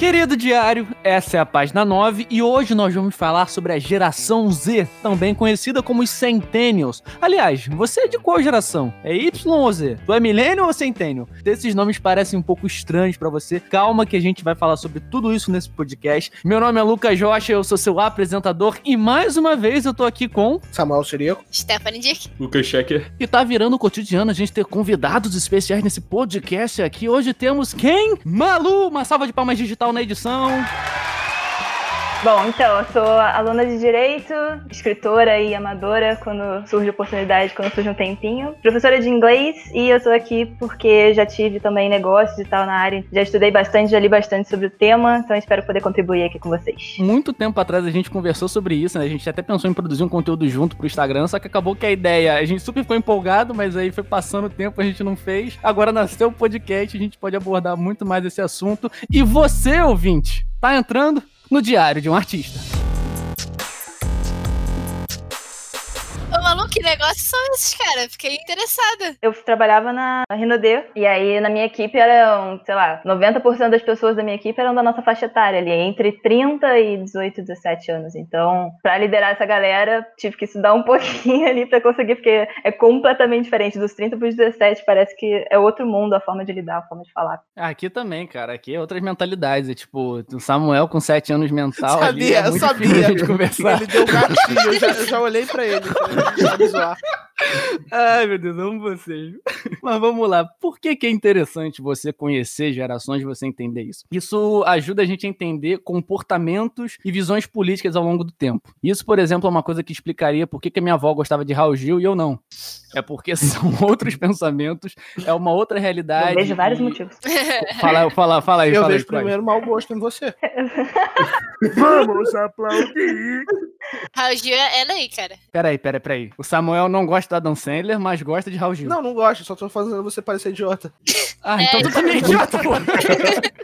Querido diário, essa é a página 9 e hoje nós vamos falar sobre a geração Z, também conhecida como os Centennials. Aliás, você é de qual geração? É Y ou Z? Tu é Millennial ou Centennial? Esses nomes parecem um pouco estranhos para você. Calma que a gente vai falar sobre tudo isso nesse podcast. Meu nome é Lucas Rocha, eu sou seu apresentador e mais uma vez eu tô aqui com Samuel Sirico, Stephanie Dick, Lucas Checker. E tá virando cotidiano a gente ter convidados especiais nesse podcast aqui. Hoje temos quem? Malu! Uma salva de palmas digital na edição. Bom, então, eu sou aluna de Direito, escritora e amadora quando surge oportunidade, quando surge um tempinho. Professora de inglês e eu tô aqui porque já tive também negócios e tal na área. Já estudei bastante, já li bastante sobre o tema, então espero poder contribuir aqui com vocês. Muito tempo atrás a gente conversou sobre isso, né? A gente até pensou em produzir um conteúdo junto pro Instagram, só que acabou que a ideia, a gente super ficou empolgado, mas aí foi passando o tempo, a gente não fez. Agora nasceu o podcast, a gente pode abordar muito mais esse assunto. E você, ouvinte, tá entrando no Diário de um Artista. Malu, que negócios são esses, cara? Fiquei interessada. Eu trabalhava na Rinode e aí na minha equipe eram, sei lá, 90% das pessoas da minha equipe eram da nossa faixa etária ali, entre 30 e 18, 17 anos. Então, pra liderar essa galera, tive que estudar um pouquinho ali pra conseguir, porque é completamente diferente. Dos 30 pros 17, parece que é outro mundo a forma de lidar, a forma de falar. Aqui também, cara. Aqui é outras mentalidades. É tipo, o Samuel com 7 anos mental. ali, Sabia, é eu muito sabia. gente conversar. Ele deu gatinho, eu já, eu já olhei pra ele. falei, "Vai me zoar." Ai, meu Deus, amo vocês. Mas vamos lá. Por que, que é interessante você conhecer gerações e você entender isso? Isso ajuda a gente a entender comportamentos e visões políticas ao longo do tempo. Isso, por exemplo, é uma coisa que explicaria por que, que a minha avó gostava de Raul Gil e eu não. É porque são outros pensamentos, é uma outra realidade. Eu vejo vários e- motivos. Fala, fala, fala aí, Eu fala vejo aí, primeiro mau gosto em você. Vamos aplaudir. Raul Gil é ela aí, cara. Peraí, peraí, peraí. O Samuel não gosta da Adam Sandler, mas gosta de Raul Gil. Não, não gosto, só tô fazendo você parecer idiota. Ah, É, então tu então- também é idiota, pô.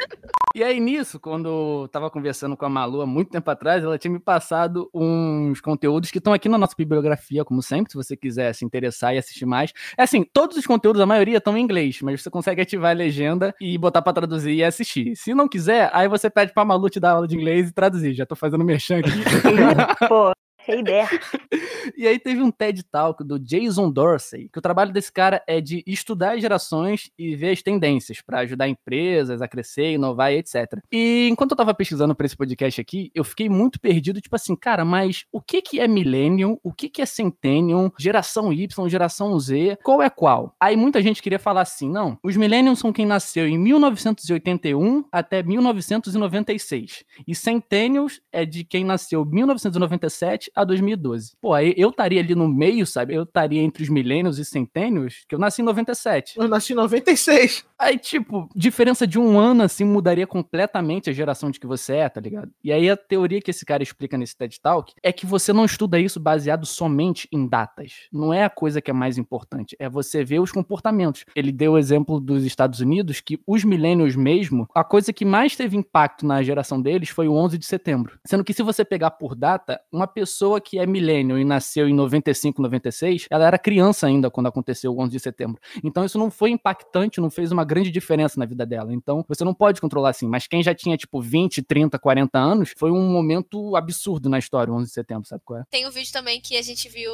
E aí, nisso, quando eu tava conversando com a Malu há muito tempo atrás, ela tinha me passado uns conteúdos que estão aqui na nossa bibliografia, como sempre, se você quiser se interessar e assistir mais. É assim, todos os conteúdos, a maioria, estão em inglês, mas você consegue ativar a legenda e botar pra traduzir e assistir. Se não quiser, aí você pede pra Malu te dar aula de inglês e traduzir. Já tô fazendo merchan aqui. Pô, que ideia. E aí teve um TED Talk do Jason Dorsey, que o trabalho desse cara é de estudar as gerações e ver as tendências para ajudar empresas a crescer, inovar e etc. E enquanto eu tava pesquisando para esse podcast aqui, eu fiquei muito perdido, tipo assim, cara, mas o que que é Millennium? O que que é Centennium? Geração Y, geração Z? Qual é qual? Aí muita gente queria falar assim, não, os Millenniums são quem nasceu em 1981 até 1996. E Centennials é de quem nasceu 1997 a 2012. Pô, aí eu estaria ali no meio, sabe? Eu estaria entre os milênios e centênios, que eu nasci em 97. Eu nasci em 96. Aí, tipo, diferença de um ano, assim, mudaria completamente a geração de que você é, tá ligado? E aí a teoria que esse cara explica nesse TED Talk é que você não estuda isso baseado somente em datas. Não é a coisa que é mais importante, é você ver os comportamentos. Ele deu o exemplo dos Estados Unidos, que os milênios mesmo, a coisa que mais teve impacto na geração deles foi o 11 de setembro. Sendo que se você pegar por data, uma pessoa que é milênio e nasceu em 95, 96, ela era criança ainda quando aconteceu o 11 de setembro. Então isso não foi impactante, não fez uma grande diferença na vida dela. Então você não pode controlar assim. Mas quem já tinha tipo 20, 30, 40 anos, foi um momento absurdo na história, o 11 de setembro, sabe qual é? Tem um vídeo também que a gente viu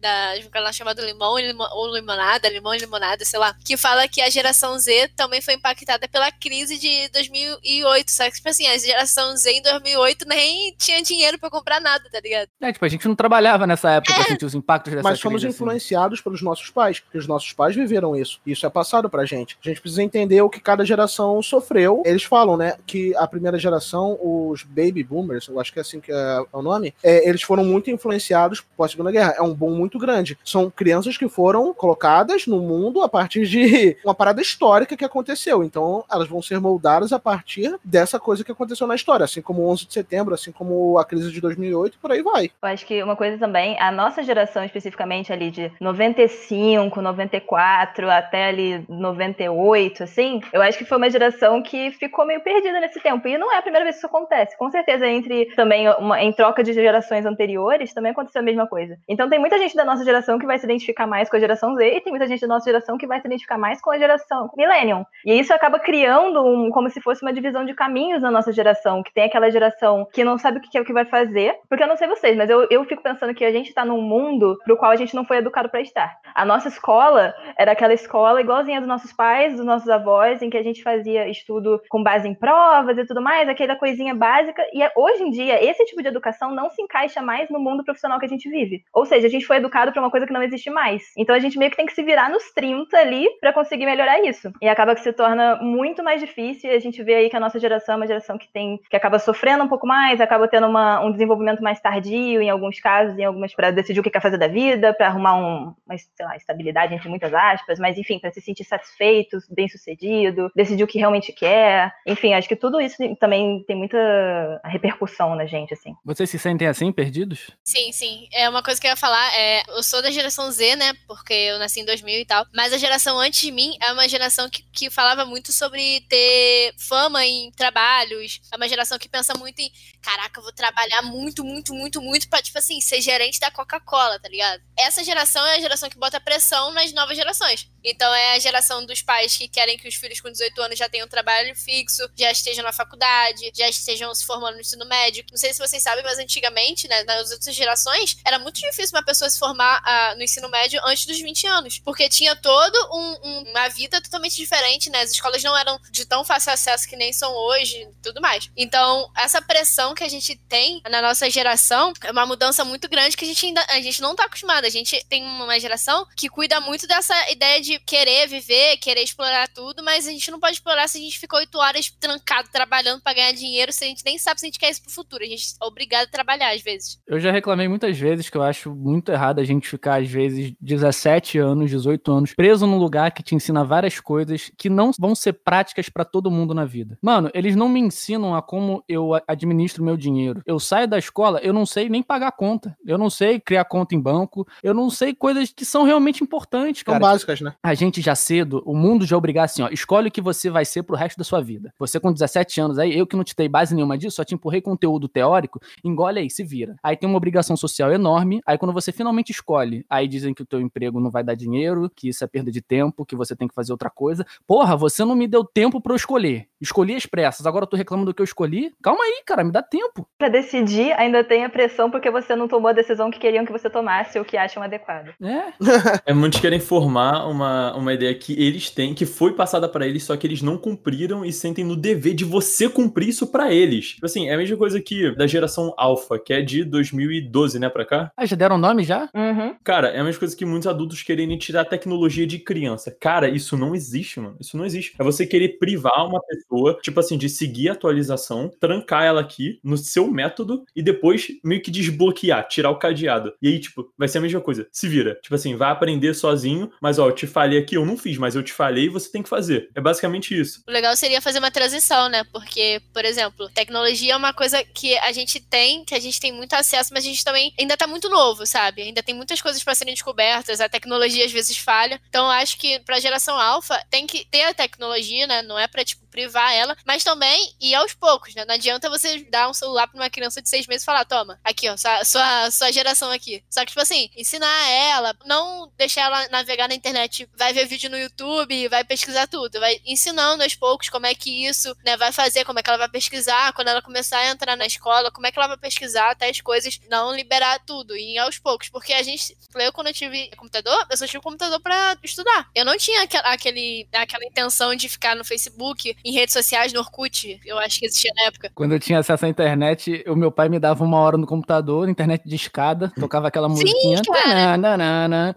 da de um canal chamado Limão ou Limonada, Limão e Limonada, sei lá, que fala que a geração Z também foi impactada pela crise de 2008, sabe? Tipo assim, a geração Z em 2008 nem tinha dinheiro pra comprar nada, tá ligado? É, tipo, a gente não trabalhava nessa época pra sentir os impactos dessa Mas somos crise, assim. influenciados pelos nossos pais, porque os nossos pais viveram isso. Isso é passado pra gente. A gente precisa entender o que cada geração sofreu. Eles falam, né, que a primeira geração, os baby boomers, eu acho que é assim que é o nome, é, eles foram muito influenciados pós Segunda Guerra. É um boom muito grande. São crianças que foram colocadas no mundo a partir de uma parada histórica que aconteceu. Então, elas vão ser moldadas a partir dessa coisa que aconteceu na história, assim como o 11 de setembro, assim como a crise de 2008, por aí vai. Eu acho que uma coisa também, a nossa geração especificamente ali de 95, 94 até ali 98, assim, eu acho que foi uma geração que ficou meio perdida nesse tempo. E não é a primeira vez que isso acontece. Com certeza, entre também uma, em troca de gerações anteriores, também aconteceu a mesma coisa. Então tem muita gente da nossa geração que vai se identificar mais com a geração Z e tem muita gente da nossa geração que vai se identificar mais com a geração Millennium. E isso acaba criando um, como se fosse uma divisão de caminhos na nossa geração, que tem aquela geração que não sabe o que é o que vai fazer, porque eu não sei vocês, mas eu, eu fico pensando que a gente está num mundo pro qual a gente não foi educado para estar. A nossa escola era aquela escola igualzinha dos nossos pais, dos nossos avós, em que a gente fazia estudo com base em provas e tudo mais, aquela coisinha básica. E hoje em dia, esse tipo de educação não se encaixa mais no mundo profissional que a gente vive. Ou seja, a gente foi educado para uma coisa que não existe mais. Então a gente meio que tem que se virar nos 30 ali para conseguir melhorar isso. E acaba que se torna muito mais difícil. E a gente vê aí que a nossa geração é uma geração que tem que acaba sofrendo um pouco mais, acaba tendo uma, um desenvolvimento mais tardio em alguns casos, em algumas para decidir o que quer fazer da vida, para arrumar um, uma sei lá, estabilidade entre muitas aspas, mas enfim, para se sentir satisfeito, bem-sucedido, decidir o que realmente quer. Enfim, acho que tudo isso também tem muita repercussão na gente, assim. Vocês se sentem assim, perdidos? Sim, sim. É uma coisa que eu ia falar, é, eu sou da geração Z, né, porque eu nasci em 2000 e tal, mas a geração antes de mim é uma geração que, que falava muito sobre ter fama em trabalhos, é uma geração que pensa muito em, caraca, eu vou trabalhar muito, muito, muito, muito pra, tipo assim, ser gerente da Coca-Cola, tá ligado? Essa geração é a geração que bota pressão nas novas gerações. Então é a geração dos pais que querem que os filhos com 18 anos já tenham trabalho fixo, já estejam na faculdade, já estejam se formando no ensino médio. Não sei se vocês sabem, mas antigamente, né, nas outras gerações, era muito difícil uma pessoa se formar uh, no ensino médio antes dos 20 anos, porque tinha todo um, um, uma vida totalmente diferente, né? As escolas não eram de tão fácil acesso que nem são hoje tudo mais. Então, essa pressão que a gente tem na nossa geração é uma mudança muito grande que a gente ainda a gente não tá acostumado. A gente tem uma geração que cuida muito dessa ideia de querer viver, querer explorar tudo, mas a gente não pode explorar se a gente ficou oito horas trancado trabalhando para ganhar dinheiro, se a gente nem sabe se a gente quer isso pro futuro. A gente é obrigado a trabalhar às vezes. Eu já reclamei muitas vezes que eu acho muito errado a gente ficar, às vezes, 17 anos, 18 anos, preso num lugar que te ensina várias coisas que não vão ser práticas para todo mundo na vida. Mano, eles não me ensinam a como eu administro meu dinheiro. Eu saio da escola, eu não sei nem pagar conta. Eu não sei criar conta em banco. Eu não sei coisas que são realmente importantes, cara. São básicas, né? A gente já cedo, o mundo já obrigar assim, ó, escolhe o que você vai ser pro resto da sua vida. Você com 17 anos aí, eu que não te dei base nenhuma disso, só te empurrei conteúdo teórico, engole aí, se vira. Aí tem uma obrigação social enorme, aí quando você finalmente escolhe, aí dizem que o teu emprego não vai dar dinheiro, que isso é perda de tempo, que você tem que fazer outra coisa. Porra, você não me deu tempo para eu escolher. Escolhi as pressas, agora eu tô reclamando do que eu escolhi? Calma aí, cara, me dá tempo. Pra decidir, ainda tem a pressão porque você não tomou a decisão que queriam que você tomasse ou que acham adequada. É. é muitos querem formar uma, uma ideia que eles têm, que foi passada para eles, só que eles não cumpriram e sentem no dever de você cumprir isso para eles. Tipo assim, é a mesma coisa que da geração Alpha, que é de 2012, né, pra cá? Ah, já deram nome já? Uhum. Cara, é a mesma coisa que muitos adultos querem tirar a tecnologia de criança. Cara, isso não existe, mano. Isso não existe. É você querer privar uma pessoa, tipo assim, de seguir a atualização, trancar ela aqui no seu método e depois meio que desbloquear, tirar o cadeado. E aí, tipo, vai ser a mesma coisa. Se vira. Tipo assim, vai aprender sozinho, mas ó, eu te falei aqui, eu não fiz, mas eu te falei e você tem que fazer. É basicamente isso. O legal seria fazer uma transição, né? Porque, por exemplo, tecnologia é uma coisa que a gente tem, que a gente tem muito acesso, mas a gente também ainda tá muito novo, sabe? Ainda tem muitas coisas para serem descobertas, a tecnologia às vezes falha. Então, acho que pra geração alfa tem que ter a tecnologia, né? Não é pra, tipo, privar ela, mas também ir aos poucos, né? Não adianta você dar um celular pra uma criança de seis meses e falar, toma, aqui, ó, sua, sua, sua geração aqui. Só que, tipo assim, ensinar ela, não deixar ela navegar na internet, vai ver vídeo no YouTube, vai pesquisar tudo, vai ensinando aos poucos como é que isso, né, vai fazer, como é que ela vai pesquisar, quando ela começar a entrar na escola, como é que ela vai pesquisar até as coisas, não liberar tudo, e aos poucos, porque a gente, eu quando eu tive computador, eu só tive computador pra estudar. Eu não tinha aquele, aquela intenção de ficar no Facebook, em redes sociais, no Orkut, eu acho que existia na época. Quando eu tinha acesso à internet, o meu pai me dava uma hora no computador, internet de escada, tocava aquela musiquinha. Sim, cara. Tananana,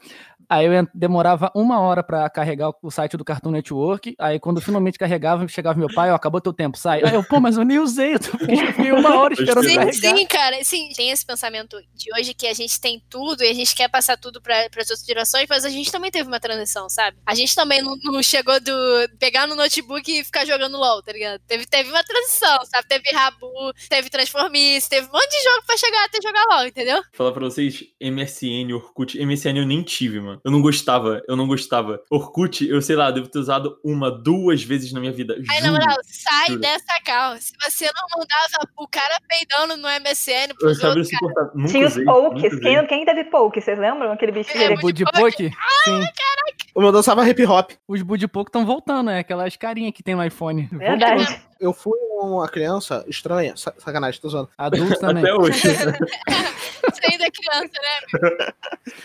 Aí eu demorava uma hora pra carregar o site do Cartoon Network. Aí quando finalmente carregava, chegava meu pai, ó, acabou teu tempo, sai. Aí eu, pô, mas eu nem usei, eu fiquei uma hora esperando Sim, Sim, carregar. sim, cara. Sim, tem esse pensamento de hoje que a gente tem tudo e a gente quer passar tudo para as outras gerações, mas a gente também teve uma transição, sabe? A gente também não, não chegou do pegar no notebook e ficar jogando LOL, tá ligado? Teve, teve uma transição, sabe? Teve Rabu, teve Transformice, teve um monte de jogo pra chegar até jogar LOL, entendeu? Falar pra vocês, MSN, Orkut, MSN eu nem tive, mano. Eu não gostava, eu não gostava. Orkut, eu sei lá, devo ter usado uma, duas vezes na minha vida. Aí, na moral, sai juro. dessa cal. Se você não mandava o cara peidando no MSN Eu pros outros. Nunca Tinha os pokes. Quem, quem teve poke? Vocês lembram? Aquele bichinho É, dele. Bud Poke? Sim. O meu dançava hip hop. Os Bud Poke estão voltando, é aquelas carinhas que tem no iPhone. Verdade. Eu fui uma criança estranha. Sa- Sacanagem, tô zoando. Adultos também. Até hoje. você ainda é criança, né?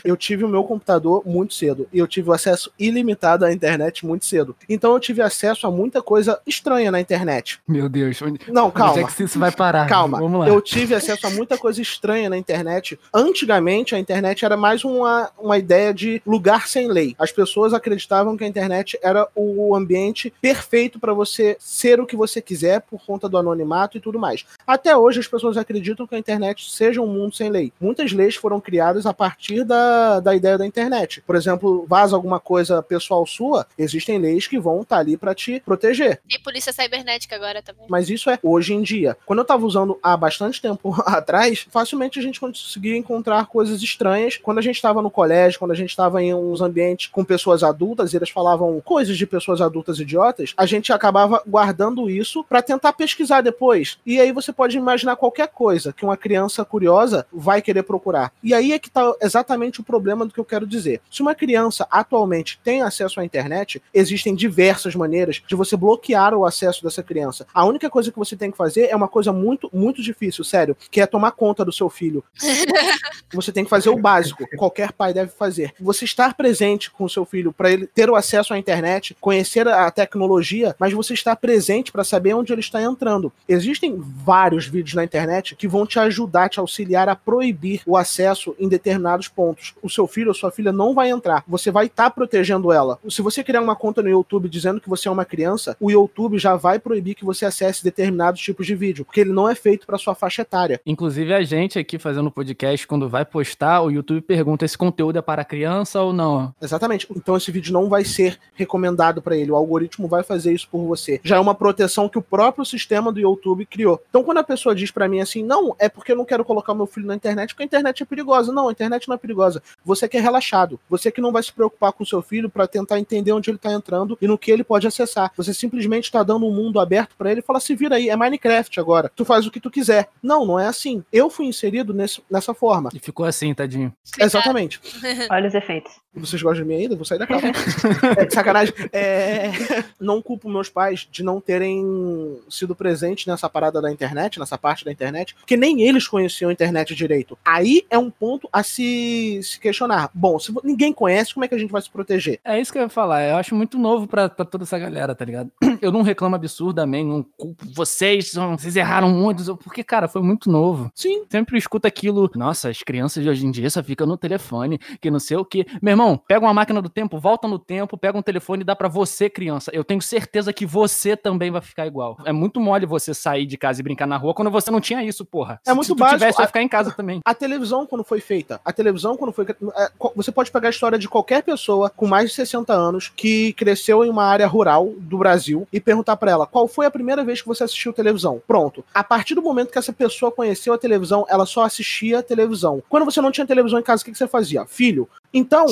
Eu tive o meu computador muito cedo. E eu tive o acesso ilimitado à internet muito cedo. Então eu tive acesso a muita coisa estranha na internet. Meu Deus. Onde, Não, onde é calma. que isso vai parar? Calma, Vamos lá. eu tive acesso a muita coisa estranha na internet. Antigamente, a internet era mais uma, uma ideia de lugar sem lei. As pessoas acreditavam que a internet era o ambiente perfeito para você ser o que você quiser por conta do anonimato e tudo mais. Até hoje, as pessoas acreditam que a internet seja um mundo sem lei. Muitas leis foram criadas a partir da, da ideia da internet. Por exemplo, vaza alguma coisa pessoal sua, existem leis que vão estar ali para te proteger. Tem polícia cibernética agora também. Mas isso é hoje em dia. Quando eu tava usando há bastante tempo atrás, facilmente a gente conseguia encontrar coisas estranhas. Quando a gente estava no colégio, quando a gente estava em uns ambientes com pessoas adultas, e eles falavam coisas de pessoas adultas idiotas, a gente acabava guardando isso para tentar pesquisar depois. E aí você pode imaginar qualquer coisa que uma criança curiosa vai querer procurar. E aí é que tá exatamente o problema do que eu quero dizer. Se uma criança atualmente tem acesso à internet, existem diversas maneiras de você bloquear o acesso dessa criança. A única coisa que você tem que fazer é uma coisa muito, muito difícil, sério, que é tomar conta do seu filho. Você tem que fazer o básico, qualquer pai deve fazer. Você estar presente com o seu filho para ele ter o acesso à internet, conhecer a tecnologia, mas você estar presente para saber onde ele está entrando. Existem vários vídeos na internet que vão te ajudar, te auxiliar a proibir o acesso em determinados pontos. O seu filho ou sua filha não vai entrar. Você vai estar protegendo ela. Se você criar uma conta no YouTube dizendo que você é uma criança, o YouTube já vai proibir que você acesse determinados tipos de vídeo, porque ele não é feito para sua faixa etária. Inclusive, a gente aqui fazendo podcast, quando vai postar, o YouTube pergunta: esse conteúdo é para criança ou não? Exatamente. Então esse vídeo não vai ser recomendado para ele. O algoritmo vai fazer isso por você. Já é uma proteção que o próprio sistema do YouTube criou. Então quando a pessoa diz para mim assim, não, é porque eu não quero colocar meu filho na internet, porque a internet é perigosa. Não, a internet não é perigosa. Você que é relaxado. Você que não vai se preocupar com o seu filho para tentar entender onde ele tá entrando e no que ele pode acessar. Você simplesmente tá dando um mundo aberto para ele e fala: se vira aí, é Minecraft agora. Tu faz o que tu quiser. Não, não é assim. Eu fui inserido nesse, nessa forma. E ficou assim, tadinho. Exatamente. Olha os efeitos. Vocês gostam de mim ainda? Vou sair da casa. é, sacanagem. É, não culpo meus pais de não terem sido presentes nessa parada da internet, nessa parte da internet, porque nem eles conheciam a internet direito. Aí é um ponto a se, se questionar. Bom, se ninguém conhece, como é que a gente vai se proteger? É isso que eu ia falar. Eu acho muito novo pra, pra toda essa galera, tá ligado? Eu não reclamo absurdamente, não culpo vocês, vocês erraram muito, porque, cara, foi muito novo. Sim, Sempre escuta aquilo, nossa, as crianças de hoje em dia só ficam no telefone, que não sei o que. Meu irmão, pega uma máquina do tempo, volta no tempo, pega um telefone e dá pra você, criança. Eu tenho certeza que você também vai ficar igual. É muito mole você sair de casa e brincar na rua quando você não tinha isso, porra. É muito Se tu básico. tivesse, vai A- ficar em casa também. A televisão, quando foi feita, a televisão, quando foi. é, Você pode pegar a história de qualquer pessoa com mais de 60 anos que cresceu em uma área rural do Brasil e perguntar pra ela qual foi a primeira vez que você assistiu televisão. Pronto. A partir do momento que essa pessoa conheceu a televisão, ela só assistia a televisão. Quando você não tinha televisão em casa, o que, que você fazia? Filho. Então,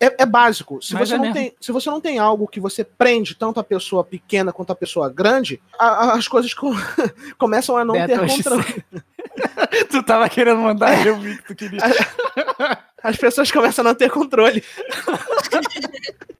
é, é básico. Se Mas você, é não mesmo. tem, se você não tem algo que você prende tanto a pessoa pequena quanto a pessoa grande, a- a- as coisas co- começam a não Beto, ter controle. tu tava querendo mandar, eu vi que tu queria. As pessoas começam a não ter controle.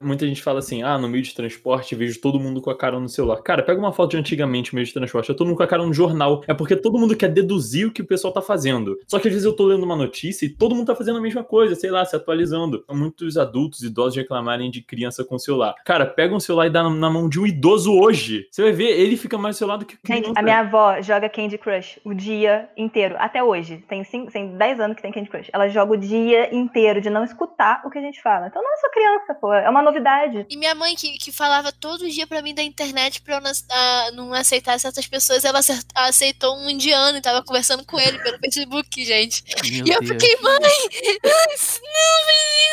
Muita gente fala assim, ah, no meio de transporte vejo todo mundo com a cara no celular. Cara, pega uma foto de antigamente no meio de transporte, é todo mundo com a cara no jornal. É porque todo mundo quer deduzir o que o pessoal tá fazendo. Só que às vezes eu tô lendo uma notícia e todo mundo tá fazendo a mesma coisa, sei lá, se atualizando. Muitos adultos, idosos reclamarem de criança com celular. Cara, pega um celular e dá na mão de um idoso hoje. Você vai ver, ele fica mais celular do que criança. Gente, a minha avó joga Candy Crush o dia inteiro, até hoje. Tem, cinco, tem 10 anos que tem Candy Crush. Ela joga o dia inteiro de não escutar o que a gente fala. Então não é só criança, pô, é uma novidade. E minha mãe, que, que falava todo dia pra mim da internet pra eu não, ah, não aceitar certas pessoas, ela aceitou um indiano e tava conversando com ele pelo Facebook, gente. Meu e eu Deus. fiquei, mãe, não faz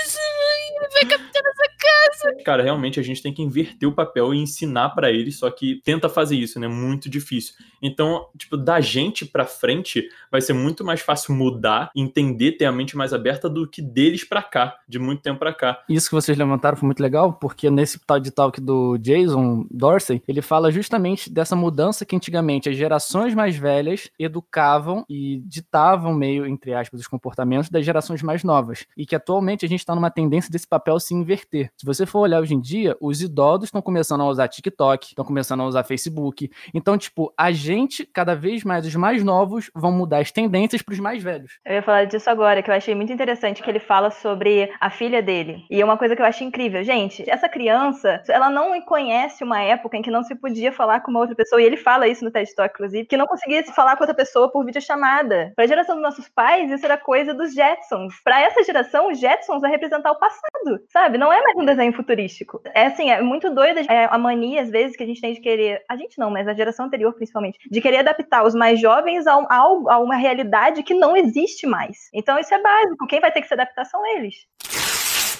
isso, mãe, vai captar essa casa. Cara, realmente a gente tem que inverter o papel e ensinar pra eles, só que tenta fazer isso, né? Muito difícil. Então, tipo, da gente pra frente vai ser muito mais fácil mudar, entender, ter a mente mais aberta do que deles pra cá, de muito tempo pra cá. Isso que vocês levantaram foi muito legal, porque nesse tal de talk do Jason Dorsey, ele fala justamente dessa mudança que antigamente as gerações mais velhas educavam e ditavam meio, entre aspas, os comportamentos das gerações mais novas. E que atualmente a gente está numa tendência desse papel se inverter. Se você for olhar hoje em dia, os idosos estão começando a usar TikTok, estão começando a usar Facebook. Então, tipo, a gente, cada vez mais, os mais novos, vão mudar as tendências para os mais velhos. Eu ia falar disso agora, que eu achei muito interessante que ele fala sobre a filha dele. E é uma coisa que eu acho incrível. Gente, essa criança, ela não conhece uma época em que não se podia falar com uma outra pessoa. E ele fala isso no TED Talk, inclusive, que não conseguia se falar com outra pessoa por videochamada. Pra geração dos nossos pais, isso era coisa dos Jetsons. Pra essa geração, os Jetsons vai representar o passado, sabe? Não é mais um desenho futurístico. É assim, é muito doida é, a mania, às vezes, que a gente tem de querer. A gente não, mas a geração anterior, principalmente, de querer adaptar os mais jovens a, um- a a uma realidade que não existe mais. Então, isso é básico. Quem vai ter que se adaptar são eles.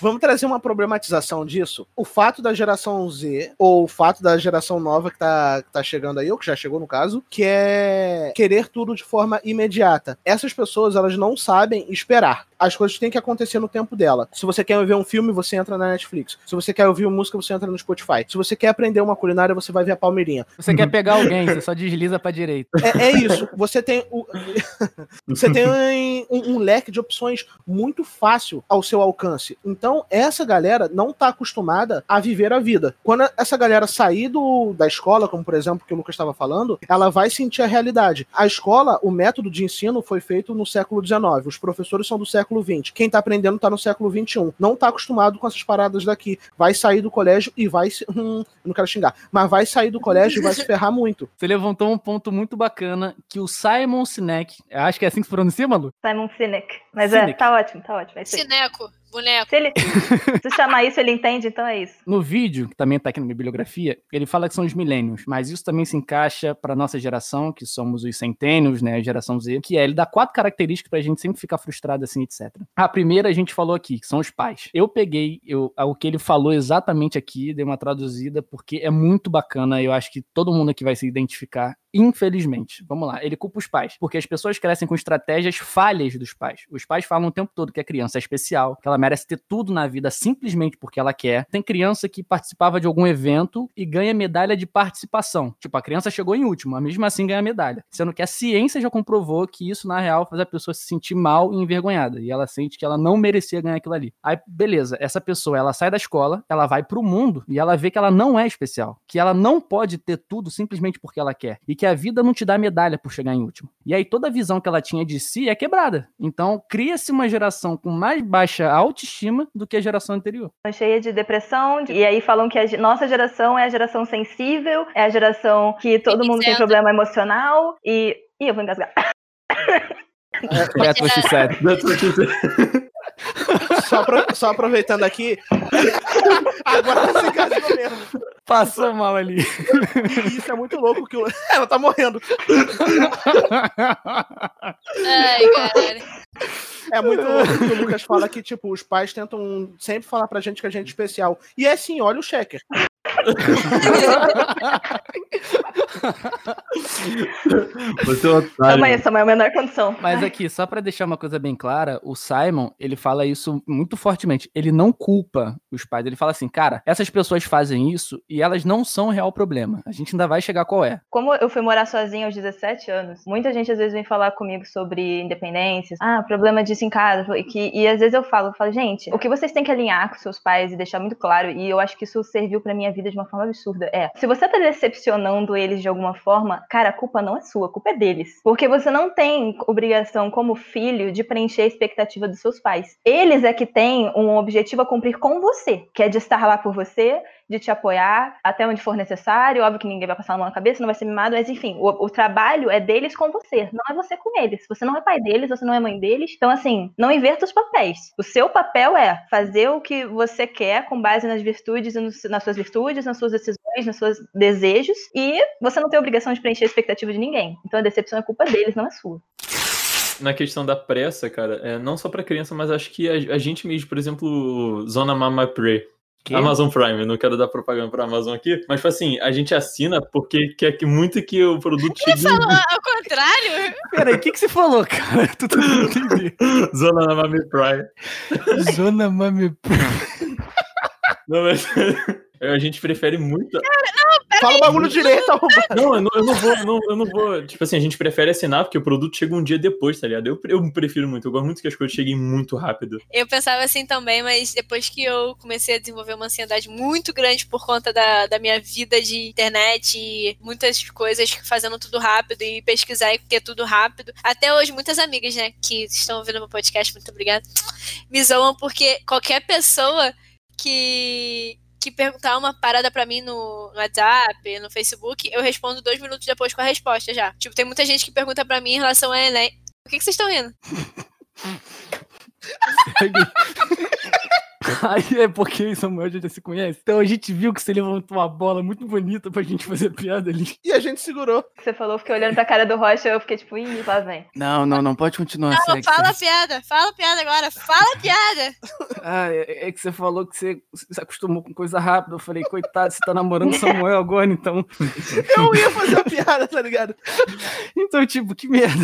Vamos trazer uma problematização disso. O fato da geração Z, ou o fato da geração nova que tá, que tá chegando aí, ou que já chegou no caso, que é querer tudo de forma imediata. Essas pessoas, elas não sabem esperar. As coisas têm que acontecer no tempo dela. Se você quer ver um filme, você entra na Netflix. Se você quer ouvir música, você entra no Spotify. Se você quer aprender uma culinária, você vai ver a Palmeirinha. Você quer pegar alguém, você só desliza pra direita. É, é isso. Você tem, o, você tem um, um leque de opções muito fácil ao seu alcance. Então, essa galera não tá acostumada a viver a vida. Quando essa galera sair do, da escola, como por exemplo que o Lucas estava falando, ela vai sentir a realidade. A escola, o método de ensino foi feito no século XIX. Os professores são do século XX. Quem tá aprendendo tá no século XXI. Não tá acostumado com essas paradas daqui. Vai sair do colégio e vai se. Hum, não quero xingar. Mas vai sair do colégio e vai se ferrar muito. Você levantou um ponto muito bacana que o Simon Sinek, acho que é assim que se pronuncia, Malu? Simon Sinek. Mas é, Sinek. tá ótimo, tá ótimo. É. Cineco, boneco. Se ele se chamar isso, ele entende, então é isso. No vídeo, que também tá aqui na minha bibliografia, ele fala que são os milênios, mas isso também se encaixa para nossa geração, que somos os centênios, né, a geração Z, que é, ele dá quatro características pra gente sempre ficar frustrado assim, etc. A primeira a gente falou aqui, que são os pais. Eu peguei eu, o que ele falou exatamente aqui, dei uma traduzida, porque é muito bacana, eu acho que todo mundo aqui vai se identificar Infelizmente, vamos lá, ele culpa os pais, porque as pessoas crescem com estratégias falhas dos pais. Os pais falam o tempo todo que a criança é especial, que ela merece ter tudo na vida simplesmente porque ela quer. Tem criança que participava de algum evento e ganha medalha de participação. Tipo, a criança chegou em último, mas mesmo assim ganha medalha. Sendo que a ciência já comprovou que isso, na real, faz a pessoa se sentir mal e envergonhada. E ela sente que ela não merecia ganhar aquilo ali. Aí, beleza, essa pessoa, ela sai da escola, ela vai pro mundo e ela vê que ela não é especial. Que ela não pode ter tudo simplesmente porque ela quer. E que a vida não te dá medalha por chegar em último. E aí toda a visão que ela tinha de si é quebrada. Então cria-se uma geração com mais baixa autoestima do que a geração anterior. cheia de depressão, de- e aí falam que a nossa geração é a geração sensível, é a geração que todo mundo tem problema emocional, e. Ih, eu vou engasgar. That's what she said. That's what you said. Só, só aproveitando aqui. Agora você engasgou mesmo. Passou mal ali. E isso é muito louco que o- ela tá morrendo. Ai, caralho. É muito louco que o Lucas fala que, tipo, os pais tentam sempre falar pra gente que a gente é especial. E é assim, olha o checker. Você é um otário. Calma aí, essa é a menor condição. Mas aqui, só pra deixar uma coisa bem clara, o Simon, ele fala isso muito fortemente. Ele não culpa os pais. Ele fala assim, cara, essas pessoas fazem isso e elas não são o real problema. A gente ainda vai chegar qual é. Como eu fui morar sozinha aos 17 anos, muita gente às vezes vem falar comigo sobre independência. Ah, problema disso em casa. E, que, e às vezes eu falo, eu falo, gente, o que vocês têm que alinhar com seus pais e deixar muito claro, e eu acho que isso serviu pra minha vida de uma forma absurda, é, se você tá decepcionando eles de alguma forma, cara, a culpa não é sua, a culpa é deles. Porque você não tem obrigação como filho de preencher a expectativa dos seus pais. Eles é que têm um objetivo a cumprir com você, que é de estar lá por você, de te apoiar até onde for necessário. Óbvio que ninguém vai passar a mão na cabeça, não vai ser mimado, mas enfim, o, o trabalho é deles com você, não é você com eles. Você não é pai deles, você não é mãe deles. Então, assim, não inverta os papéis. O seu papel é fazer o que você quer com base nas virtudes, nas suas virtudes, nas suas decisões, nos seus desejos, e você não tem obrigação de preencher a expectativa de ninguém. Então a decepção é culpa deles, não é sua. na questão da pressa, cara, é, não só pra criança, mas acho que a, a gente mesmo, por exemplo, Zona Mama Prey. Que? Amazon Prime, não quero dar propaganda pra Amazon aqui, mas tipo assim, a gente assina porque quer que muito que o produto chegue Falou ao contrário? Peraí, o que, que você falou, cara? Não entendi. em Zona Mama Prime. Zona Mami. Não, mas a gente prefere muito. Fala o bagulho direito. Não, eu não, eu não vou, eu não, eu não vou. Tipo assim, a gente prefere assinar porque o produto chega um dia depois, tá ligado? Eu, eu prefiro muito, eu gosto muito que as coisas cheguem muito rápido. Eu pensava assim também, mas depois que eu comecei a desenvolver uma ansiedade muito grande por conta da, da minha vida de internet e muitas coisas fazendo tudo rápido e pesquisar e porque é tudo rápido. Até hoje, muitas amigas, né, que estão ouvindo meu podcast, muito obrigada, me zoam porque qualquer pessoa que, que perguntar uma parada pra mim no, WhatsApp, no Facebook, eu respondo dois minutos depois com a resposta já. Tipo, tem muita gente que pergunta pra mim em relação a Enem. Por que, que vocês estão rindo? Aí é porque Samuel já se conhece. Então a gente viu que você levantou uma bola muito bonita pra gente fazer piada ali. E a gente segurou. Você falou, eu fiquei olhando pra cara do Rocha, eu fiquei tipo, ih, lá vem. Não, não, não pode continuar. Não, segue, fala a segue. piada, fala a piada agora, fala a piada. Ah, é, é que você falou que você se acostumou com coisa rápida. Eu falei, coitado, você tá namorando Samuel agora, então. Eu ia fazer a piada, tá ligado? Então, tipo, que merda.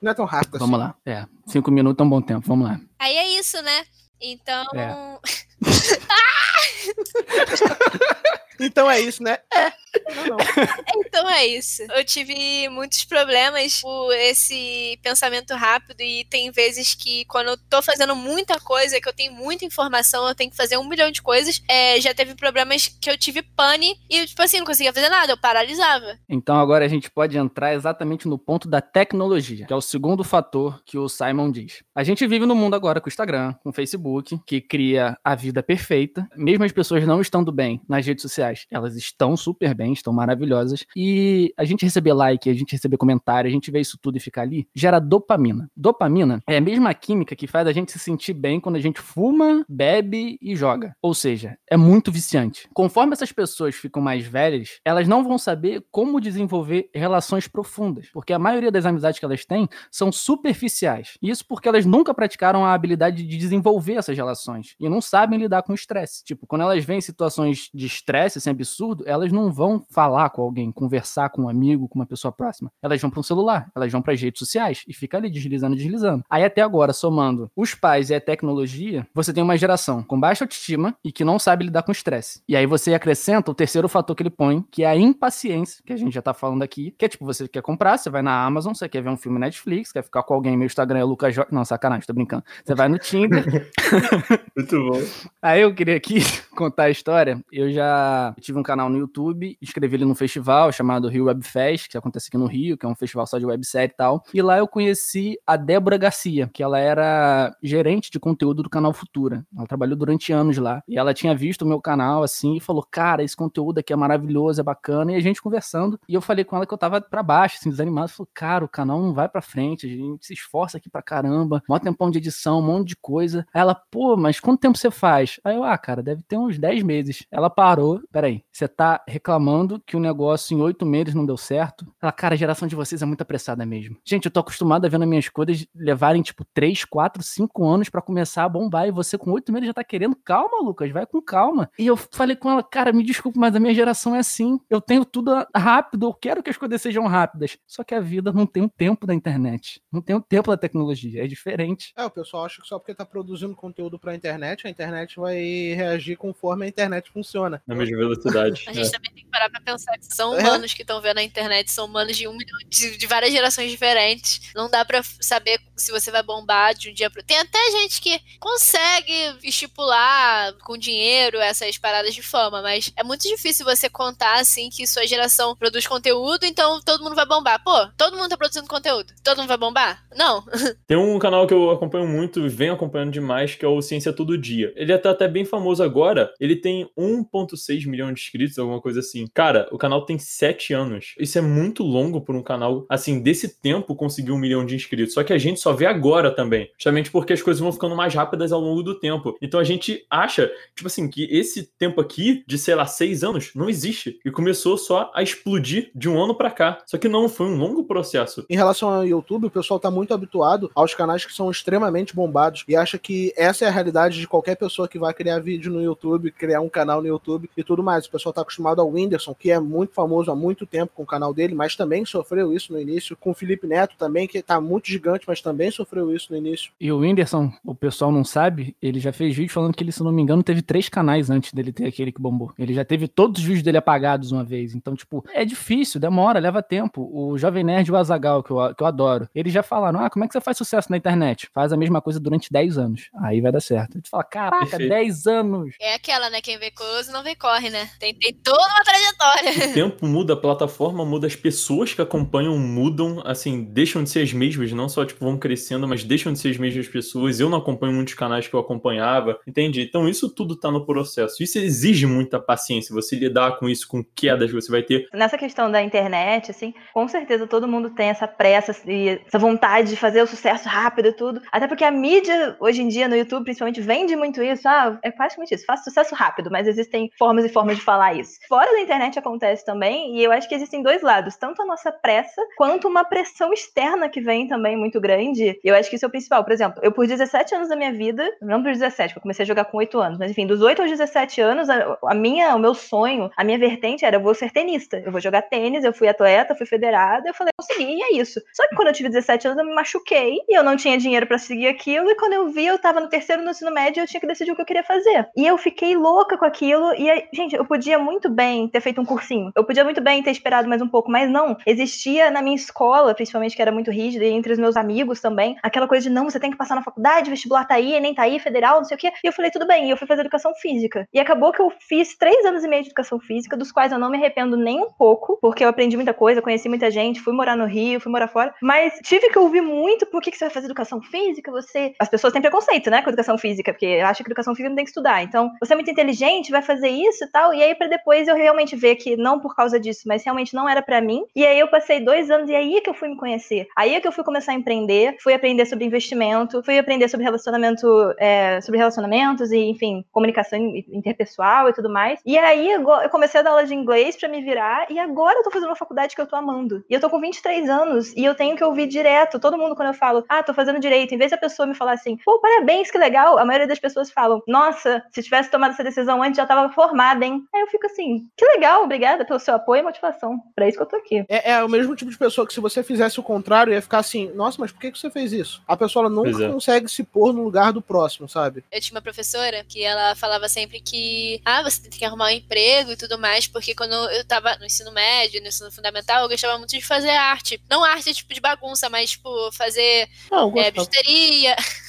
Não é tão rápido assim. Vamos lá. É, cinco minutos é um bom tempo. Vamos lá. Aí é isso, né? Então. É. Então é isso, né? É. Não, não. Então é isso. Eu tive muitos problemas por esse pensamento rápido e tem vezes que quando eu tô fazendo muita coisa, que eu tenho muita informação, eu tenho que fazer um milhão de coisas, é, já teve problemas que eu tive pane e, tipo assim, não conseguia fazer nada, eu paralisava. Então agora a gente pode entrar exatamente no ponto da tecnologia, que é o segundo fator que o Simon diz. A gente vive no mundo agora com o Instagram, com o Facebook, que cria a vida perfeita. Mesmo as pessoas não estando bem nas redes sociais, elas estão super bem, estão maravilhosas. E a gente receber like, a gente receber comentário, a gente vê isso tudo e ficar ali, gera dopamina. Dopamina é a mesma química que faz a gente se sentir bem quando a gente fuma, bebe e joga. Ou seja, é muito viciante. Conforme essas pessoas ficam mais velhas, elas não vão saber como desenvolver relações profundas, porque a maioria das amizades que elas têm são superficiais. Isso porque elas nunca praticaram a habilidade de desenvolver essas relações e não sabem lidar com o estresse. Tipo, quando elas veem situações de estresse, assim, absurdo, elas não vão falar com alguém, conversar com um amigo, com uma pessoa próxima. Elas vão para um celular, elas vão para as redes sociais e fica ali deslizando, deslizando. Aí até agora, somando os pais e a tecnologia, você tem uma geração com baixa autoestima e que não sabe lidar com estresse. E aí você acrescenta o terceiro fator que ele põe, que é a impaciência, que a gente já tá falando aqui, que é tipo, você quer comprar, você vai na Amazon, você quer ver um filme Netflix, quer ficar com alguém, meu Instagram é Lucas Jo... Não, sacanagem, tô brincando. Você vai no Tinder, Muito bom. Aí eu queria aqui contar a história. Eu já tive um canal no YouTube, escrevi ele num festival chamado Rio Web Fest, que acontece aqui no Rio, que é um festival só de websérie e tal. E lá eu conheci a Débora Garcia, que ela era gerente de conteúdo do canal Futura. Ela trabalhou durante anos lá. E ela tinha visto o meu canal assim e falou: Cara, esse conteúdo aqui é maravilhoso, é bacana. E a gente conversando. E eu falei com ela que eu tava pra baixo, assim, desanimado. Falou: Cara, o canal não vai pra frente, a gente se esforça aqui pra caramba, mó tempão de edição, um monte de coisa. Aí ela, pô, mas quanto tempo você faz? Aí eu, ah, cara, deve ter uns 10 meses. Ela parou, peraí, você tá reclamando que o negócio em oito meses não deu certo? Ela, cara, a geração de vocês é muito apressada mesmo. Gente, eu tô acostumado a ver nas minhas coisas levarem, tipo, três, quatro, cinco anos para começar a bombar e você com oito meses já tá querendo. Calma, Lucas, vai com calma. E eu falei com ela, cara, me desculpe, mas a minha geração é assim. Eu tenho tudo rápido, eu quero que as coisas sejam rápidas. Só que a vida não tem o tempo da internet. Não tem o tempo da tecnologia. É diferente. É, o pessoal acha que só porque tá produzindo conteúdo pra internet, a internet vai reagir conforme a internet funciona. Na mesma velocidade. A gente é. também tem que parar pra pensar que são É. humanos que estão vendo a internet, são humanos de um milhão, de, de várias gerações diferentes. Não dá pra saber se você vai bombar de um dia pro. Tem até gente que consegue estipular com dinheiro essas paradas de fama, mas é muito difícil você contar assim que sua geração produz conteúdo, então todo mundo vai bombar. Pô, todo mundo tá produzindo conteúdo. Todo mundo vai bombar? Não. Tem um canal que eu acompanho muito e venho acompanhando demais, que é o Ciência Todo Dia. Ele é até bem famoso agora. Ele tem 1,6 milhão de inscritos, alguma coisa assim. Cara, o canal tem 7 anos. Isso é muito longo por um canal, assim, desse tempo conseguir um milhão de inscritos. Só que a gente só vê agora também. Justamente porque as coisas vão ficando mais rápidas ao longo do tempo. Então a gente acha, tipo assim, que esse tempo aqui, de sei lá, 6 anos, não existe. E começou só a explodir de um ano pra cá. Só que não, foi um longo processo. Em relação ao YouTube, o pessoal tá muito habituado aos canais que são extremamente bombados e acha que essa é a realidade de qualquer pessoa que vai criar vídeo no YouTube, criar um canal no YouTube e tudo mais. O pessoal tá acostumado ao Whindersson, que é muito famoso há muito tempo com o canal dele, mas também sofreu isso no início. Com o Felipe Neto também, que tá muito gigante, mas também sofreu isso no início. E o Whindersson, o pessoal não sabe, ele já fez vídeo falando que ele, se não me engano, teve três canais antes dele ter aquele que bombou. Ele já teve todos os vídeos dele apagados uma vez. Então, tipo, é difícil, demora, leva tempo. O Jovem Nerd e o Azagal, que eu, que eu adoro, eles já falaram: ah, como é que você faz sucesso na internet? Faz a mesma coisa durante 10 anos. Aí vai dar certo. A gente fala: caraca, Perfeito. 10 anos. É aquela, né? Quem vê close não vê corre, né? Tem, tem toda uma trajetória. O tempo muda, a plataforma muda, as pessoas que acompanham mudam, assim, deixam de ser as mesmas, não só, tipo, vão crescendo, mas deixam de ser as mesmas pessoas. Eu não acompanho muitos canais que eu acompanhava, entende? Então isso tudo tá no processo. Isso exige muita paciência, você lidar com isso, com quedas que você vai ter. Nessa questão da internet, assim, com certeza todo mundo tem essa pressa e essa vontade de fazer o sucesso rápido e tudo. Até porque a mídia, hoje em dia, no YouTube, principalmente, vende muito isso. Ah, é praticamente isso, faça sucesso rápido, mas existem formas e formas de falar isso. Fora da internet acontece também, e eu acho que existem dois lados, tanto a nossa pressa, quanto uma pressão externa que vem também muito grande. E eu acho que isso é o principal. Por exemplo, eu por 17 anos da minha vida, não por 17, porque eu comecei a jogar com 8 anos, mas enfim, dos 8 aos 17 anos, a, a minha, o meu sonho, a minha vertente era eu vou ser tenista, eu vou jogar tênis, eu fui atleta, fui federada, eu falei, consegui, e é isso. Só que quando eu tive 17 anos, eu me machuquei, e eu não tinha dinheiro pra seguir aquilo, e quando eu vi, eu tava no terceiro no ensino médio, eu tinha que decidir o que eu queria fazer. E eu fiquei louca com aquilo, e aí, gente, eu podia muito bem ter feito um cursinho, eu podia muito bem ter esperado mais um pouco, mas não, existia na minha escola, principalmente que era muito rígida, e entre os meus amigos também, aquela coisa de não, você tem que passar na faculdade, vestibular tá aí, Enem tá aí, federal, não sei o quê. E eu falei, tudo bem, e eu fui fazer educação física. E acabou que eu fiz três anos e meio de educação física, dos quais eu não me arrependo nem um pouco, porque eu aprendi muita coisa, conheci muita gente, fui morar no Rio, fui morar fora, mas tive que ouvir muito por que, que você vai fazer educação física, você... As pessoas têm preconceito, né, com educação física, porque acham que educação física não tem que estudar. Então, você é muito inteligente, vai fazer isso e tal, e aí pra depois eu realmente ver que não por causa disso, mas realmente não era pra mim. E aí eu passei dois anos e aí é que eu fui me conhecer. Aí é que eu fui começar a empreender, fui aprender sobre investimento, fui aprender sobre relacionamento, é, sobre relacionamentos e, enfim, comunicação interpessoal e tudo mais. E aí eu comecei a dar aula de inglês pra me virar e agora eu tô fazendo uma faculdade que eu tô amando. E eu tô com 23 anos e eu tenho que ouvir direto todo mundo quando eu falo, ah, tô fazendo direito, em vez da pessoa me falar assim, pô, parabéns, que legal, a maioria das pessoas falam, nossa, se tivesse tomado essa decisão antes já tava formada, hein? Aí eu fico assim, que legal, obrigada pelo seu apoio e motivação. Pra isso que eu tô aqui. É, é o mesmo tipo de pessoa que se você fizesse o contrário, ia ficar assim, nossa, mas por que, que você fez isso? A pessoa ela nunca é. consegue se pôr no lugar do próximo, sabe? Eu tinha uma professora que ela falava sempre que, ah, você tem que arrumar um emprego e tudo mais, porque quando eu tava no ensino médio, no ensino fundamental, eu gostava muito de fazer arte. Não arte tipo de bagunça, mas tipo fazer Não, é, bijuteria.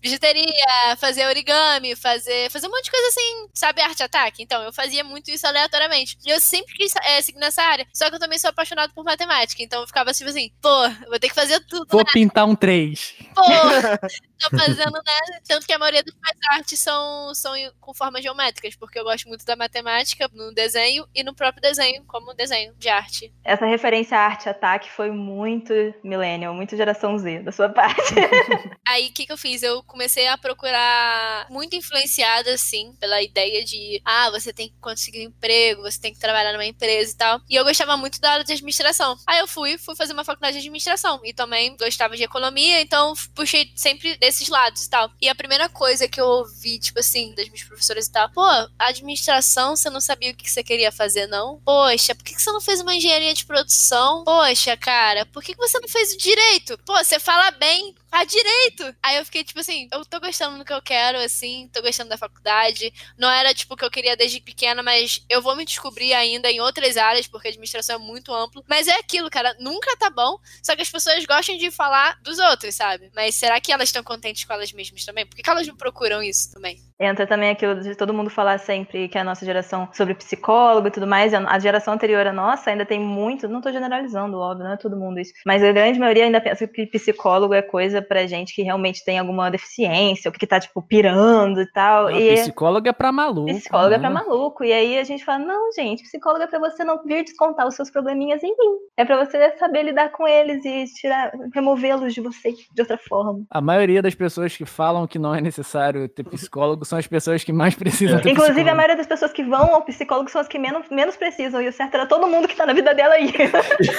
bijuteria, fazer origami, fazer, fazer um monte de coisa assim, sabe, arte ataque? Então, eu fazia muito isso aleatoriamente. E eu sempre quis é, seguir nessa área. Só que eu também sou apaixonado por matemática. Então eu ficava tipo assim, pô, vou ter que fazer tudo, Vou né? pintar um 3. Pô, tô fazendo, né? Tanto que a maioria das minhas artes são, são com formas geométricas, porque eu gosto muito da matemática no desenho e no próprio desenho, como desenho de arte. Essa referência à arte ataque foi muito millennial, muito geração Z da sua parte. Aí o que, que eu fiz? Eu comecei a procurar muito influenciada, assim, pela ideia de ah, você tem que conseguir um emprego, você tem que trabalhar numa empresa e tal. E eu gostava muito da área de administração. Aí eu fui, fui fazer uma faculdade de administração. E também gostava de economia, então puxei sempre desses lados e tal. E a primeira coisa que eu ouvi, tipo assim, das minhas professoras e tal, pô, administração, você não sabia o que você queria fazer, não? Poxa, por que você não fez uma engenharia de produção? Poxa, cara, por que você não fez o direito? Pô, você fala bem, faz direito. Aí eu fiquei, tipo assim, eu tô gostando do que eu quero, assim, tô gostando da faculdade. Não era, tipo, o que eu queria desde pequena, mas eu vou me descobrir ainda em outras áreas, porque a administração é muito amplo. Mas é aquilo, cara, nunca tá bom, só que as pessoas gostam de falar dos outros, sabe? Mas será que elas estão contentes com elas mesmas também? Por que, que elas não procuram isso também? Entra também aquilo de todo mundo falar sempre que a nossa geração sobre psicólogo e tudo mais, a geração anterior à nossa ainda tem muito, não tô generalizando, óbvio, não é todo mundo isso, mas a grande maioria ainda pensa que psicólogo é coisa pra gente que realmente tem alguma deficiência, ou que tá, tipo, pirando e tal. Não, e psicólogo é pra maluco. Psicólogo né? é pra maluco. E aí a gente fala, não, gente, psicólogo é pra você não vir descontar os seus probleminhas em mim. É pra você saber lidar com eles e tirar, removê-los de você de outra forma. A maioria das pessoas que falam que não é necessário ter psicólogo são as pessoas que mais precisam ter Inclusive, psicólogo. a maioria das pessoas que vão ao psicólogo são as que menos, menos precisam. E o certo era todo mundo que tá na vida dela aí.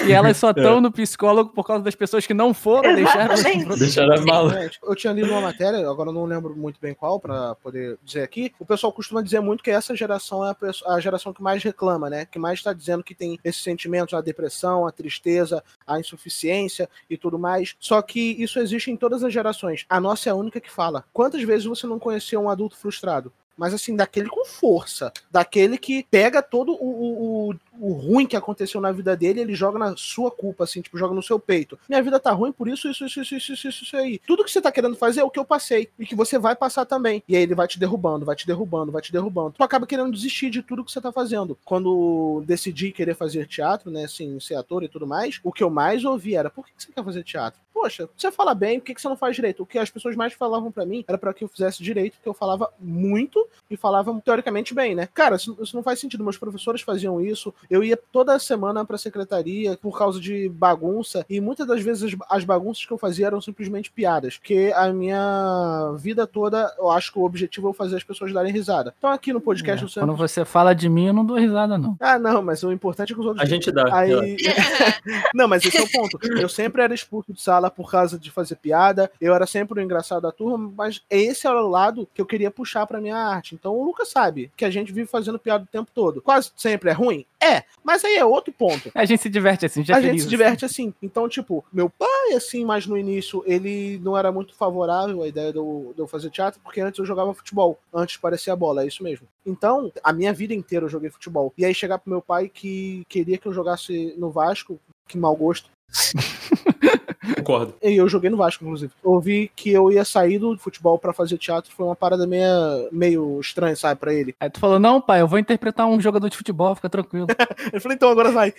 E elas só estão no psicólogo por causa das pessoas que não foram, Exatamente. Deixaram a mala. Gente, eu tinha lido uma matéria, agora eu não lembro muito bem qual, pra poder dizer aqui. O pessoal costuma dizer muito que essa geração é a, a geração que mais reclama, né? Que mais está dizendo que tem esses sentimentos, a depressão, a tristeza, a insuficiência e tudo mais. Só que isso existe em todas as gerações. A nossa é a única que fala. Quantas vezes você não conheceu um adulto frustrado? Mas assim, daquele com força. Daquele que pega todo o, o, o, ruim que aconteceu na vida dele, ele joga na sua culpa, assim, tipo, joga no seu peito. Minha vida tá ruim por isso, isso, isso, isso, isso, isso, isso aí. Tudo que você tá querendo fazer é o que eu passei. E que você vai passar também. E aí ele vai te derrubando, vai te derrubando, vai te derrubando. Tu acaba querendo desistir de tudo que você tá fazendo. Quando decidi querer fazer teatro, né, assim, ser ator e tudo mais, o que eu mais ouvi era, por que que você quer fazer teatro? Poxa, você fala bem, por que que você não faz direito? O que as pessoas mais falavam pra mim era pra que eu fizesse direito, porque eu falava muito e falava teoricamente bem, né? Cara, isso não faz sentido. Meus professores faziam isso. Eu ia toda semana pra secretaria por causa de bagunça. E muitas das vezes as, as bagunças que eu fazia eram simplesmente piadas. Porque a minha vida toda, eu acho que o objetivo é fazer as pessoas darem risada. Então aqui no podcast É, eu sempre. Quando você fala de mim, eu não dou risada, não. Ah, não, mas o importante é que os outros. A gente dá. Aí... não, mas esse é o ponto. Eu sempre era expulso de sala por causa de fazer piada. Eu era sempre o engraçado da turma, mas esse era o lado que eu queria puxar pra minha arte. Então o Lucas sabe que a gente vive fazendo piada o tempo todo. Quase sempre é ruim? É. Mas aí é outro ponto. A gente se diverte assim, já a feliz, gente se diverte assim. Então, tipo, meu pai, assim, mas no início, ele não era muito favorável à ideia de eu, de eu fazer teatro, porque antes eu jogava futebol, antes parecia bola, é isso mesmo. Então, a minha vida inteira eu joguei futebol. E aí chegar pro meu pai que queria que eu jogasse no Vasco, que mau gosto. Concordo. E eu joguei no Vasco, inclusive. Eu ouvi que eu ia sair do futebol pra fazer teatro, foi uma parada meio, meio estranha, sabe, pra ele. Aí tu falou, não, pai, eu vou interpretar um jogador de futebol, fica tranquilo. Eu falei, então agora vai.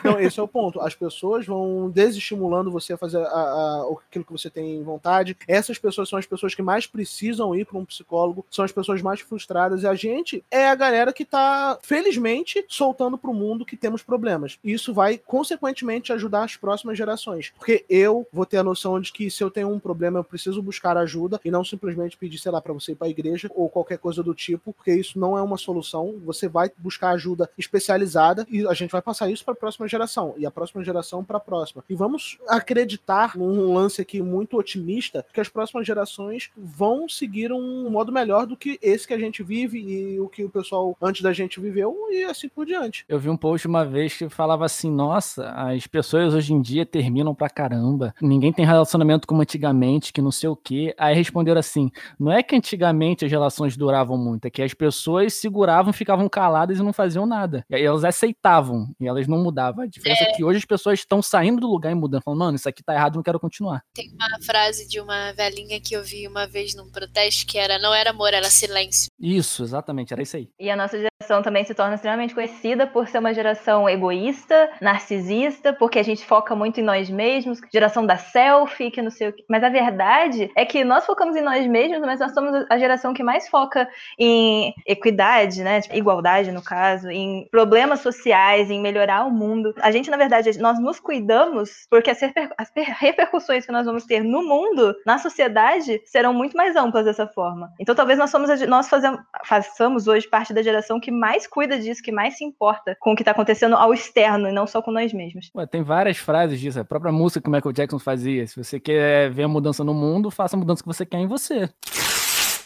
Então, esse é o ponto. As pessoas vão desestimulando você a fazer a- a- aquilo que você tem vontade. Essas pessoas são as pessoas que mais precisam ir para um psicólogo, são as pessoas mais frustradas. E a gente é a galera que tá, felizmente, soltando pro mundo que temos problemas. E isso vai, consequentemente, ajudar as próximas gerações. Porque eu vou ter a noção de que se eu tenho um problema, eu preciso buscar ajuda e não simplesmente pedir, sei lá, para você ir pra igreja ou qualquer coisa do tipo, porque isso não é uma solução. Você vai buscar ajuda especializada e a gente vai passar isso para a próxima geração e a próxima geração para a próxima. E vamos acreditar num lance aqui muito otimista que as próximas gerações vão seguir um modo melhor do que esse que a gente vive e o que o pessoal antes da gente viveu e assim por diante. Eu vi um post uma vez que falava assim: nossa, as pessoas hoje em dia terminam pra caramba. Ninguém tem relacionamento como antigamente, que não sei o quê. Aí responderam assim: não é que antigamente as relações duravam muito, é que as pessoas seguravam, ficavam caladas e não faziam nada. E aí elas aceitavam e elas não mudavam. A diferença é, que hoje as pessoas estão saindo do lugar e mudando, falando, mano, isso aqui tá errado, não quero continuar. Tem uma frase de uma velhinha que eu vi uma vez num protesto que era: não era amor, era silêncio. Isso, exatamente, era isso aí. E a nossa geração também se torna extremamente conhecida por ser uma geração egoísta, narcisista, porque a gente foca muito em nós mesmos, geração da selfie, que não sei o que. Mas a verdade é que nós focamos em nós mesmos, mas nós somos a geração que mais foca em equidade, né? Tipo, igualdade, no caso, em problemas sociais, em melhorar o mundo. A gente, na verdade, nós nos cuidamos porque as, reper as repercussões que nós vamos ter no mundo, na sociedade, serão muito mais amplas dessa forma. Então, talvez nós, somos nós fazemos, façamos hoje parte da geração que mais cuida disso, que mais se importa com o que está acontecendo ao externo e não só com nós mesmos. Ué, tem várias frases disso. A própria música que o Michael Jackson fazia. Se você quer ver a mudança no mundo, faça a mudança que você quer em você.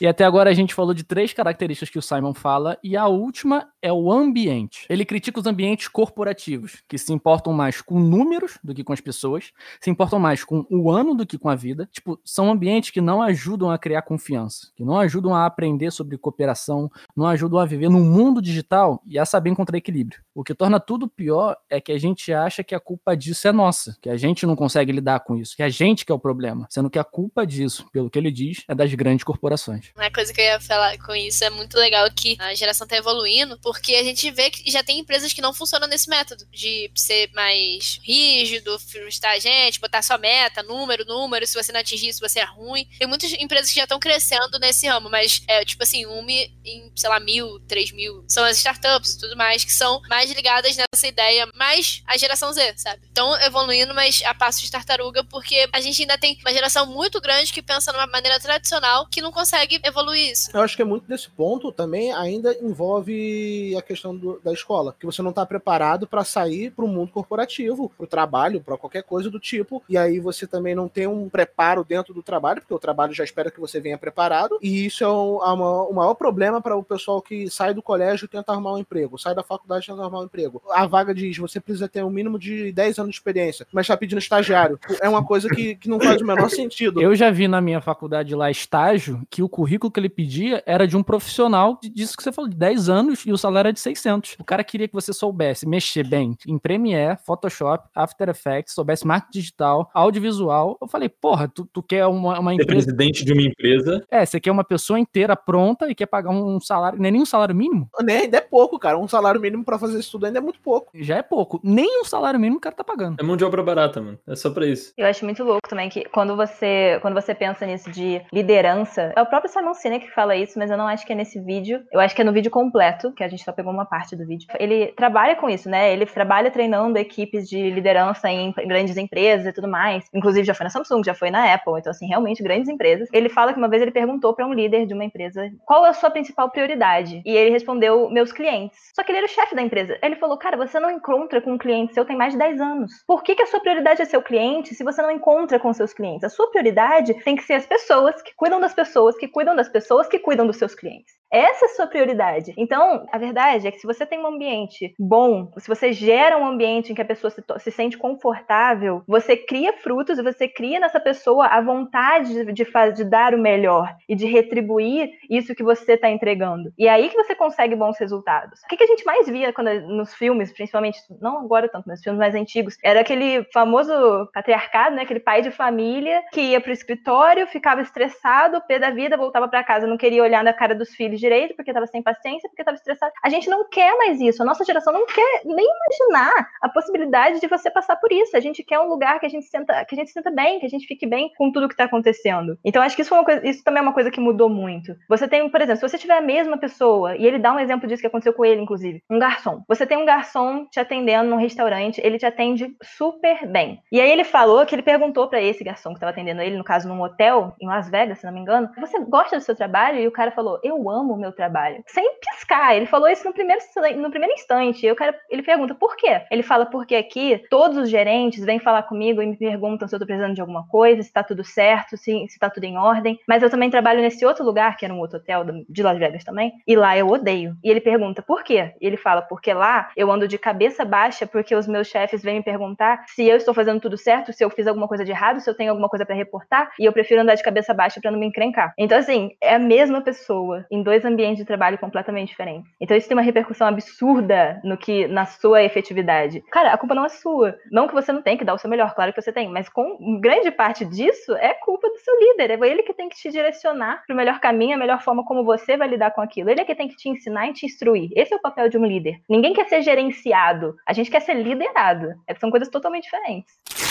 E até agora a gente falou de três características que o Simon fala, e a última é o ambiente. Ele critica os ambientes corporativos, que se importam mais com números do que com as pessoas, se importam mais com o ano do que com a vida. Tipo, são ambientes que não ajudam a criar confiança, que não ajudam a aprender sobre cooperação, não ajudam a viver num mundo digital e a saber encontrar equilíbrio. O que torna tudo pior é que a gente acha que a culpa disso é nossa, que a gente não consegue lidar com isso, que a gente que é o problema, sendo que a culpa disso, pelo que ele diz, é das grandes corporações. Uma coisa que eu ia falar com isso é muito legal que a geração tá evoluindo, porque a gente vê que já tem empresas que não funcionam nesse método, de ser mais rígido, frustrar a gente, botar só meta, número, número, se você não atingir isso, você é ruim. Tem muitas empresas que já estão crescendo nesse ramo, mas é tipo assim, uma em, sei lá, mil, três mil, são as startups e tudo mais, que são mais ligadas nessa ideia, mais a geração Z, sabe? Estão evoluindo, mas a passo de tartaruga, porque a gente ainda tem uma geração muito grande que pensa numa maneira tradicional que não consegue evoluir isso. Eu acho que é muito desse ponto também ainda envolve a questão do, da escola, que você não está preparado para sair para o mundo corporativo, para o trabalho, para qualquer coisa do tipo, e aí você também não tem um preparo dentro do trabalho, porque o trabalho já espera que você venha preparado, e isso é o, o maior problema para o pessoal que sai do colégio e tenta arrumar um emprego, sai da faculdade e tenta arrumar um emprego. A vaga diz, você precisa ter um mínimo de 10 anos de experiência, mas está pedindo estagiário. É uma coisa que, que não faz o menor sentido. Eu já vi na minha faculdade lá estágio que o currículo que ele pedia era de um profissional disso que você falou, de 10 anos e o salário era de 600. O cara queria que você soubesse mexer bem em Premiere, Photoshop, After Effects, soubesse marketing digital, audiovisual. Eu falei, porra, tu, tu quer uma, uma empresa... presidente de uma empresa. É, você quer uma pessoa inteira pronta e quer pagar um salário, nem um salário mínimo? Nem, ainda é pouco, cara. Um salário mínimo para fazer isso tudo ainda é muito pouco. Já é pouco. Nem um salário mínimo o cara tá pagando. É mão de obra barata, mano. É só pra isso. Eu acho muito louco também que quando você, quando você pensa nisso de liderança, é o próprio Simon Sinek que fala isso, mas eu não acho que é nesse vídeo. Eu acho que é no vídeo completo, que a gente só pegou uma parte do vídeo. Ele trabalha com isso, né? Ele trabalha treinando equipes de liderança em grandes empresas e tudo mais. Inclusive já foi na Samsung, já foi na Apple, então assim, realmente grandes empresas. Ele fala que uma vez ele perguntou para um líder de uma empresa qual é a sua principal prioridade? E ele respondeu meus clientes. Só que ele era o chefe da empresa. Ele falou: "Cara, você não encontra com um cliente seu tem mais de 10 anos. Por que, que a sua prioridade é seu cliente se você não encontra com seus clientes? A sua prioridade tem que ser as pessoas que cuidam das pessoas, que cuidam das pessoas, que cuidam dos seus clientes. Essa é a sua prioridade. Então, a verdade é que se você tem um ambiente bom, se você gera um ambiente em que a pessoa se, se sente confortável, você cria frutos e você cria nessa pessoa a vontade de, de, de dar o melhor e de retribuir isso que você está entregando. E é aí que você consegue bons resultados. O que, que a gente mais via quando, nos filmes, principalmente, não agora tanto, nos filmes mais antigos, era aquele famoso patriarcado, né? Aquele pai de família que ia pro escritório, ficava estressado, pé da vida, voltava para casa, não queria olhar na cara dos filhos direito, porque estava sem paciência, porque estava estressado. A gente não quer mais isso. A nossa geração não quer nem imaginar a possibilidade de você passar por isso. A gente quer um lugar que a gente senta, que a gente senta bem, que a gente fique bem com tudo que está acontecendo. Então acho que isso, coisa, isso também é uma coisa que mudou muito. Você tem, por exemplo, se você tiver a mesma pessoa, e ele dá um exemplo disso que aconteceu com ele, inclusive, um garçom. Você tem um garçom te atendendo num restaurante, ele te atende super bem. E aí ele falou que ele perguntou para esse garçom que estava atendendo ele, no caso num hotel em Las Vegas, se não me engano, você gosta do seu trabalho? E o cara falou, eu amo o meu trabalho. Sem piscar. Ele falou isso no primeiro, no primeiro instante. Eu quero, ele pergunta, por quê? Ele fala, porque aqui todos os gerentes vêm falar comigo e me perguntam se eu tô precisando de alguma coisa, se tá tudo certo, se, se tá tudo em ordem. Mas eu também trabalho nesse outro lugar, que era um outro hotel de Las Vegas também, e lá eu odeio. E ele pergunta, por quê? E ele fala, porque lá eu ando de cabeça baixa porque os meus chefes vêm me perguntar se eu estou fazendo tudo certo, se eu fiz alguma coisa de errado, se eu tenho alguma coisa para reportar, e eu prefiro andar de cabeça baixa para não me encrencar. Então, assim, é a mesma pessoa em dois ambientes de trabalho completamente diferentes. Então isso tem uma repercussão absurda no que na sua efetividade. Cara, a culpa não é sua. Não que você não tenha que dar o seu melhor, claro que você tem, mas com grande parte disso é culpa do seu líder. É ele que tem que te direcionar para o melhor caminho, a melhor forma como você vai lidar com aquilo. Ele é que tem que te ensinar e te instruir. Esse é o papel de um líder. Ninguém quer ser gerenciado, a gente quer ser liderado. É, são coisas totalmente diferentes.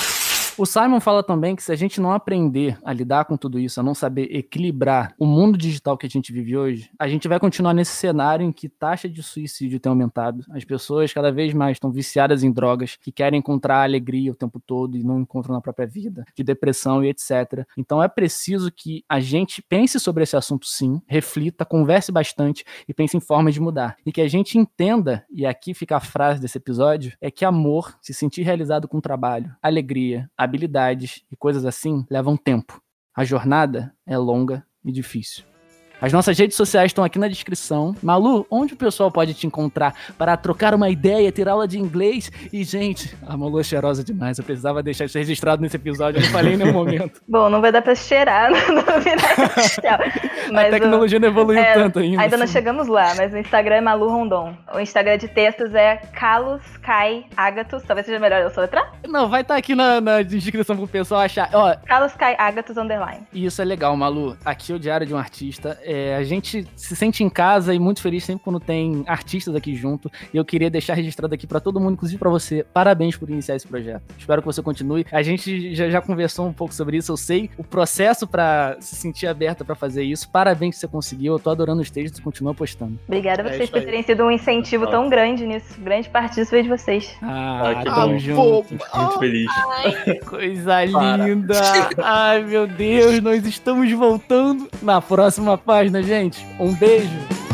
O Simon fala também que se a gente não aprender a lidar com tudo isso, a não saber equilibrar o mundo digital que a gente vive hoje, a gente vai continuar nesse cenário em que taxa de suicídio tem aumentado. As pessoas cada vez mais estão viciadas em drogas, que querem encontrar alegria o tempo todo e não encontram na própria vida, de depressão e etc. Então é preciso que a gente pense sobre esse assunto sim, reflita, converse bastante e pense em formas de mudar. E que a gente entenda, e aqui fica a frase desse episódio, é que amor, se sentir realizado com trabalho, alegria, habilidades e coisas assim levam tempo. A jornada é longa e difícil. As nossas redes sociais estão aqui na descrição. Malu, onde o pessoal pode te encontrar para trocar uma ideia, ter aula de inglês? E, gente, a Malu é cheirosa demais. Eu precisava deixar isso registrado nesse episódio. Eu não falei em nenhum momento. Bom, não vai dar para cheirar no Mas a tecnologia o... não evoluiu é, tanto ainda. Ainda assim. não chegamos lá, mas o Instagram é Malu Rondon. O Instagram de textos é Carlos Kai Agatus. Talvez seja melhor eu soletrar? Não, vai estar tá aqui na, na descrição pro pessoal achar. Ó, Carlos Kai Agatus Underline. Isso é legal, Malu. Aqui é o Diário de um Artista é, a gente se sente em casa e muito feliz sempre quando tem artistas aqui junto. E eu queria deixar registrado aqui para todo mundo, inclusive para você, parabéns por iniciar esse projeto. Espero que você continue. A gente já, já conversou um pouco sobre isso, eu sei o processo para se sentir aberta para fazer isso. Parabéns que você conseguiu. Eu tô adorando os textos, continua postando. Obrigada a é vocês é por terem sido um incentivo tão grande nisso. Grande parte disso veio de vocês. Ah, Ai, tamo junto. Muito feliz. Ai. Coisa linda. Ai, meu Deus, nós estamos voltando na próxima página, gente. Um beijo.